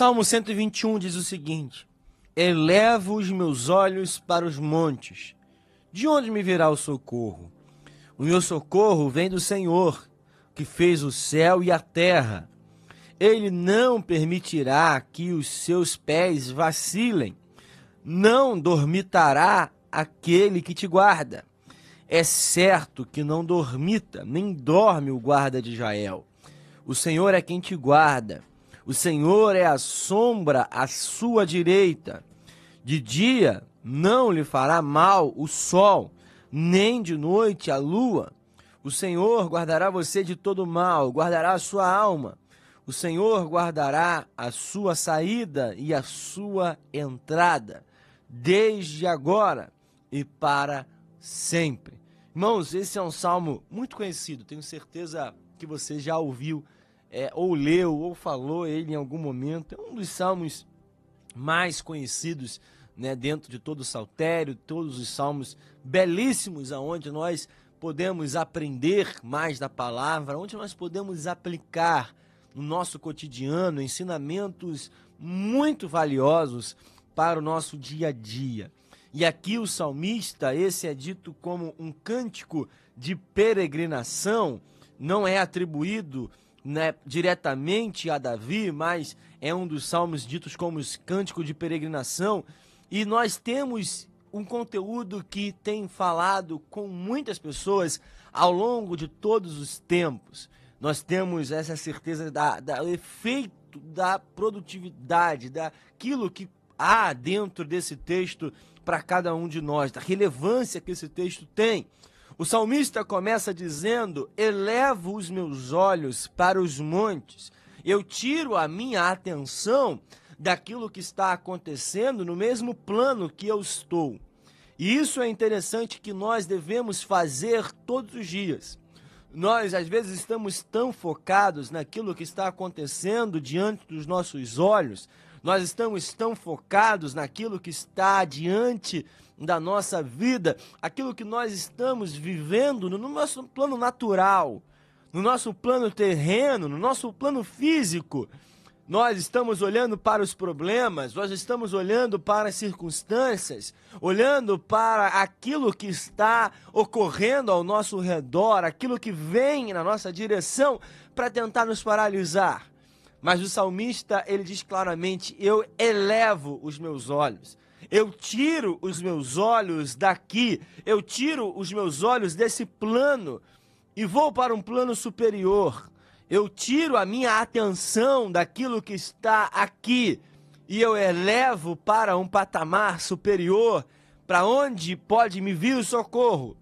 Salmo 121 diz o seguinte: Elevo os meus olhos para os montes. De onde me virá o socorro? O meu socorro vem do Senhor, que fez o céu e a terra. Ele não permitirá que os seus pés vacilem, não dormitará aquele que te guarda. É certo que não dormita, nem dorme o guarda de Israel. O Senhor é quem te guarda. O Senhor é a sombra à sua direita. De dia não lhe fará mal o sol, nem de noite a lua. O Senhor guardará você de todo mal, guardará a sua alma. O Senhor guardará a sua saída e a sua entrada, desde agora e para sempre. Irmãos, esse é um salmo muito conhecido, tenho certeza que você já ouviu, é, ou leu, ou falou ele em algum momento. É um dos salmos mais conhecidos né, dentro de todo o saltério, todos os salmos belíssimos, aonde nós podemos aprender mais da palavra, onde nós podemos aplicar no nosso cotidiano ensinamentos muito valiosos para o nosso dia a dia. E aqui o salmista, esse é dito como um cântico de peregrinação, não é atribuído né, diretamente a Davi, mas é um dos salmos ditos como cântico de peregrinação. E nós temos um conteúdo que tem falado com muitas pessoas ao longo de todos os tempos. Nós temos essa certeza da, da, efeito da produtividade, daquilo que há dentro desse texto para cada um de nós, da relevância que esse texto tem. O salmista começa dizendo: Elevo os meus olhos para os montes, eu tiro a minha atenção daquilo que está acontecendo no mesmo plano que eu estou. E isso é interessante que nós devemos fazer todos os dias. Nós, às vezes, estamos tão focados naquilo que está acontecendo diante dos nossos olhos, nós estamos tão focados naquilo que está diante da nossa vida, aquilo que nós estamos vivendo no nosso plano natural, no nosso plano terreno, no nosso plano físico nós estamos olhando para os problemas, nós estamos olhando para as circunstâncias, olhando para aquilo que está ocorrendo ao nosso redor, aquilo que vem na nossa direção para tentar nos paralisar. Mas o salmista, ele diz claramente: Eu elevo os meus olhos. Eu tiro os meus olhos daqui, eu tiro os meus olhos desse plano e vou para um plano superior eu tiro a minha atenção daquilo que está aqui e eu elevo para um patamar superior, para onde pode me vir o socorro.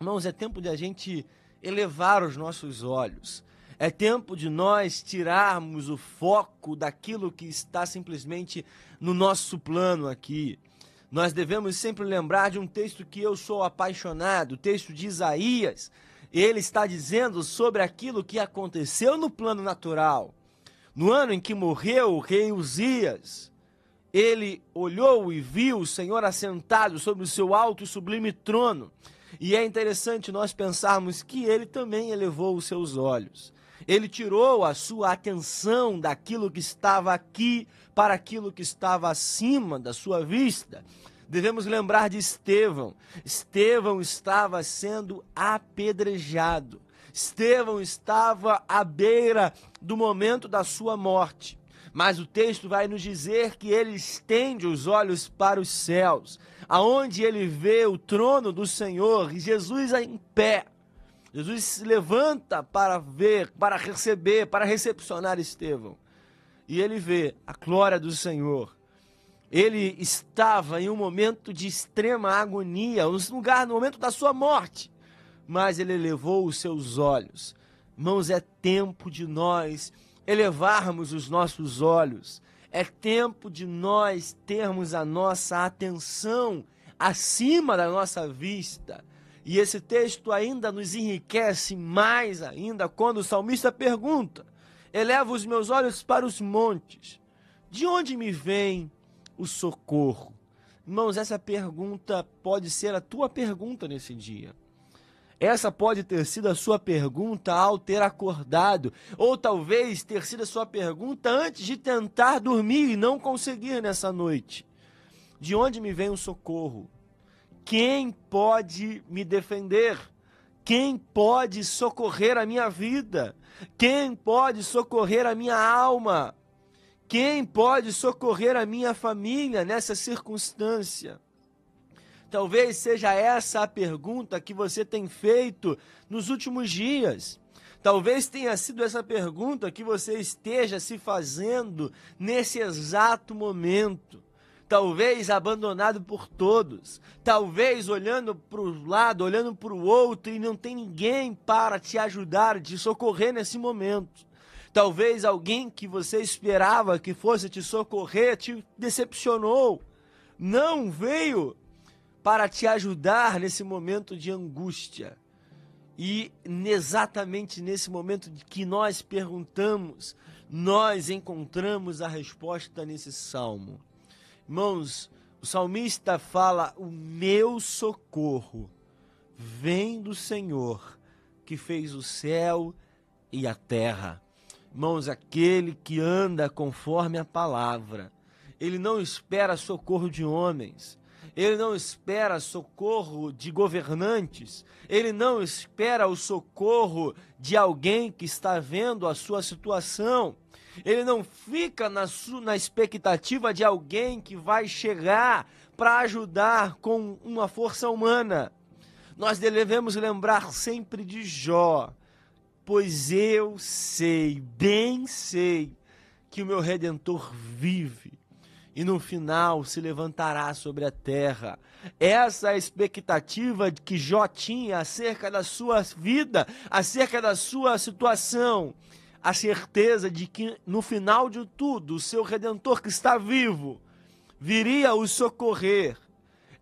Irmãos, é tempo de a gente elevar os nossos olhos. É tempo de nós tirarmos o foco daquilo que está simplesmente no nosso plano aqui. Nós devemos sempre lembrar de um texto que eu sou apaixonado, o texto de Isaías, ele está dizendo sobre aquilo que aconteceu no plano natural. No ano em que morreu o rei Uzias, ele olhou e viu o Senhor assentado sobre o seu alto e sublime trono. E é interessante nós pensarmos que ele também elevou os seus olhos. Ele tirou a sua atenção daquilo que estava aqui para aquilo que estava acima da sua vista devemos lembrar de Estevão. Estevão estava sendo apedrejado. Estevão estava à beira do momento da sua morte. Mas o texto vai nos dizer que ele estende os olhos para os céus, aonde ele vê o trono do Senhor e Jesus em pé. Jesus se levanta para ver, para receber, para recepcionar Estevão. E ele vê a glória do Senhor ele estava em um momento de extrema agonia, um lugar no momento da sua morte, mas ele elevou os seus olhos. Irmãos, é tempo de nós elevarmos os nossos olhos. É tempo de nós termos a nossa atenção acima da nossa vista. E esse texto ainda nos enriquece mais ainda quando o salmista pergunta: Eleva os meus olhos para os montes. De onde me vem o socorro? Irmãos, essa pergunta pode ser a tua pergunta nesse dia. Essa pode ter sido a sua pergunta ao ter acordado, ou talvez ter sido a sua pergunta antes de tentar dormir e não conseguir nessa noite. De onde me vem o socorro? Quem pode me defender? Quem pode socorrer a minha vida? Quem pode socorrer a minha alma? Quem pode socorrer a minha família nessa circunstância? Talvez seja essa a pergunta que você tem feito nos últimos dias. Talvez tenha sido essa pergunta que você esteja se fazendo nesse exato momento. Talvez abandonado por todos, talvez olhando para o lado, olhando para o outro e não tem ninguém para te ajudar, te socorrer nesse momento. Talvez alguém que você esperava que fosse te socorrer te decepcionou, não veio para te ajudar nesse momento de angústia. E exatamente nesse momento que nós perguntamos, nós encontramos a resposta nesse salmo. Irmãos, o salmista fala: O meu socorro vem do Senhor que fez o céu e a terra. Irmãos, aquele que anda conforme a palavra, ele não espera socorro de homens, ele não espera socorro de governantes, ele não espera o socorro de alguém que está vendo a sua situação. Ele não fica na, na expectativa de alguém que vai chegar para ajudar com uma força humana. Nós devemos lembrar sempre de Jó, pois eu sei, bem sei, que o meu redentor vive e no final se levantará sobre a terra. Essa é a expectativa que Jó tinha acerca da sua vida, acerca da sua situação. A certeza de que no final de tudo, o seu redentor que está vivo viria o socorrer.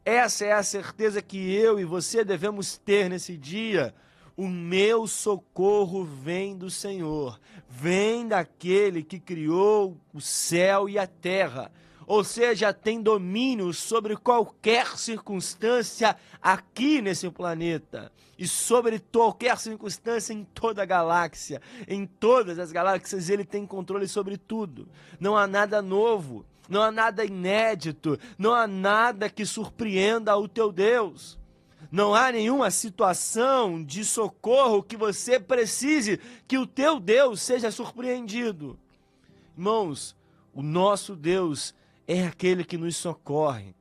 Essa é a certeza que eu e você devemos ter nesse dia. O meu socorro vem do Senhor, vem daquele que criou o céu e a terra ou seja, tem domínio sobre qualquer circunstância aqui nesse planeta e sobre qualquer circunstância em toda a galáxia. Em todas as galáxias ele tem controle sobre tudo. Não há nada novo, não há nada inédito, não há nada que surpreenda o teu Deus. Não há nenhuma situação de socorro que você precise que o teu Deus seja surpreendido. Irmãos, o nosso Deus é aquele que nos socorre.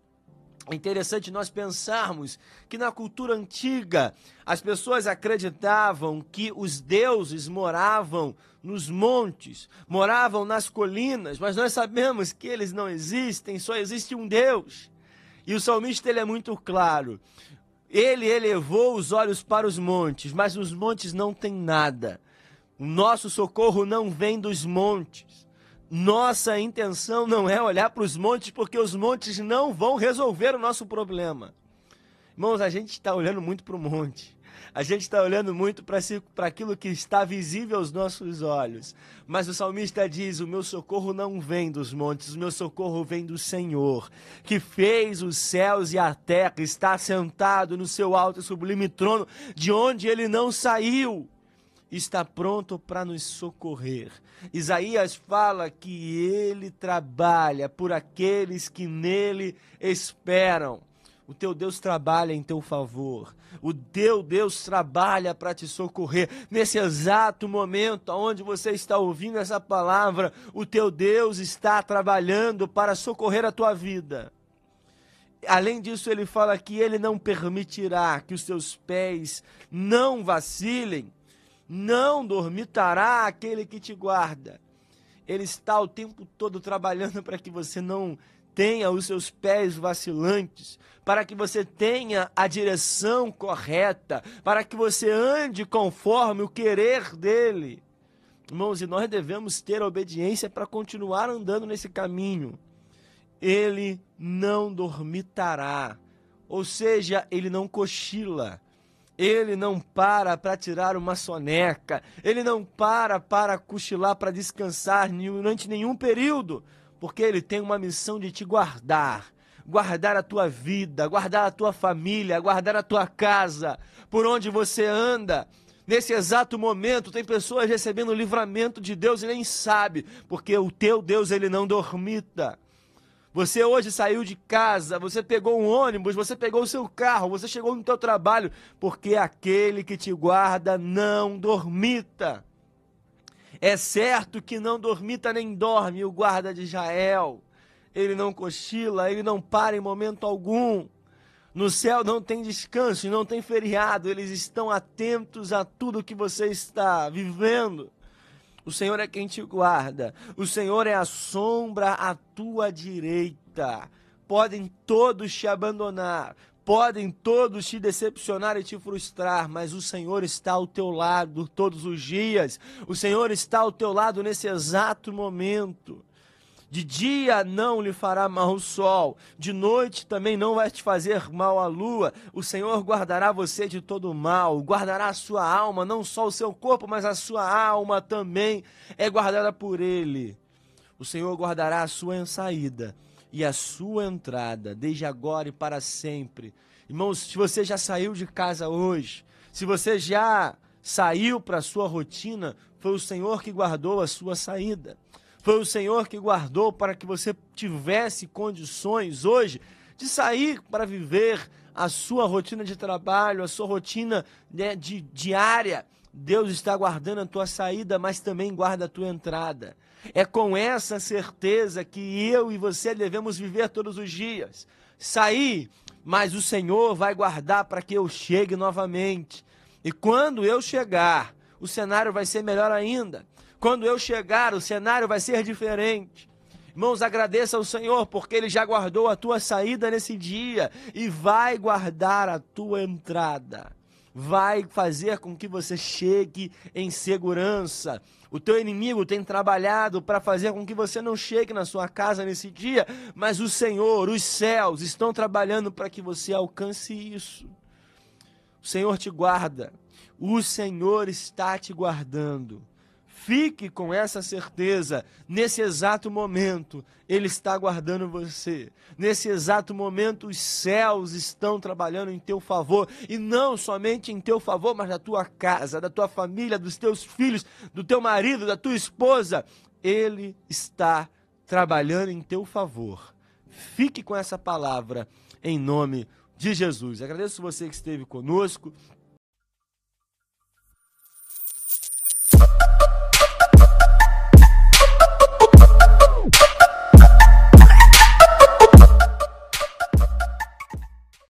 É interessante nós pensarmos que na cultura antiga as pessoas acreditavam que os deuses moravam nos montes, moravam nas colinas, mas nós sabemos que eles não existem, só existe um Deus. E o salmista ele é muito claro. Ele elevou os olhos para os montes, mas nos montes não tem nada. O nosso socorro não vem dos montes. Nossa intenção não é olhar para os montes, porque os montes não vão resolver o nosso problema. Irmãos, a gente está olhando muito para o monte. A gente está olhando muito para aquilo que está visível aos nossos olhos. Mas o salmista diz: O meu socorro não vem dos montes, o meu socorro vem do Senhor, que fez os céus e a terra, está sentado no seu alto e sublime trono, de onde ele não saiu está pronto para nos socorrer. Isaías fala que ele trabalha por aqueles que nele esperam. O teu Deus trabalha em teu favor. O teu Deus trabalha para te socorrer. Nesse exato momento onde você está ouvindo essa palavra, o teu Deus está trabalhando para socorrer a tua vida. Além disso, ele fala que ele não permitirá que os teus pés não vacilem não dormitará aquele que te guarda. Ele está o tempo todo trabalhando para que você não tenha os seus pés vacilantes, para que você tenha a direção correta, para que você ande conforme o querer dele. Irmãos, e nós devemos ter a obediência para continuar andando nesse caminho. Ele não dormitará, ou seja, ele não cochila. Ele não para para tirar uma soneca, ele não para para cochilar, para descansar durante nenhum período, porque ele tem uma missão de te guardar. guardar a tua vida, guardar a tua família, guardar a tua casa, por onde você anda. Nesse exato momento, tem pessoas recebendo o livramento de Deus e nem sabe, porque o teu Deus ele não dormita. Você hoje saiu de casa, você pegou um ônibus, você pegou o seu carro, você chegou no teu trabalho, porque aquele que te guarda não dormita. É certo que não dormita nem dorme o guarda de Israel. Ele não cochila, ele não para em momento algum. No céu não tem descanso, não tem feriado, eles estão atentos a tudo que você está vivendo. O Senhor é quem te guarda. O Senhor é a sombra à tua direita. Podem todos te abandonar, podem todos te decepcionar e te frustrar, mas o Senhor está ao teu lado todos os dias. O Senhor está ao teu lado nesse exato momento. De dia não lhe fará mal o sol, de noite também não vai te fazer mal a lua. O Senhor guardará você de todo mal, guardará a sua alma, não só o seu corpo, mas a sua alma também é guardada por Ele. O Senhor guardará a sua saída e a sua entrada, desde agora e para sempre. Irmãos, se você já saiu de casa hoje, se você já saiu para a sua rotina, foi o Senhor que guardou a sua saída. Foi o Senhor que guardou para que você tivesse condições hoje de sair para viver a sua rotina de trabalho, a sua rotina né, de diária. Deus está guardando a tua saída, mas também guarda a tua entrada. É com essa certeza que eu e você devemos viver todos os dias. Sair, mas o Senhor vai guardar para que eu chegue novamente. E quando eu chegar, o cenário vai ser melhor ainda. Quando eu chegar, o cenário vai ser diferente. Irmãos, agradeça ao Senhor, porque Ele já guardou a tua saída nesse dia e vai guardar a tua entrada. Vai fazer com que você chegue em segurança. O teu inimigo tem trabalhado para fazer com que você não chegue na sua casa nesse dia, mas o Senhor, os céus, estão trabalhando para que você alcance isso. O Senhor te guarda. O Senhor está te guardando. Fique com essa certeza. Nesse exato momento, Ele está guardando você. Nesse exato momento, os céus estão trabalhando em teu favor. E não somente em teu favor, mas da tua casa, da tua família, dos teus filhos, do teu marido, da tua esposa. Ele está trabalhando em teu favor. Fique com essa palavra em nome de Jesus. Agradeço você que esteve conosco.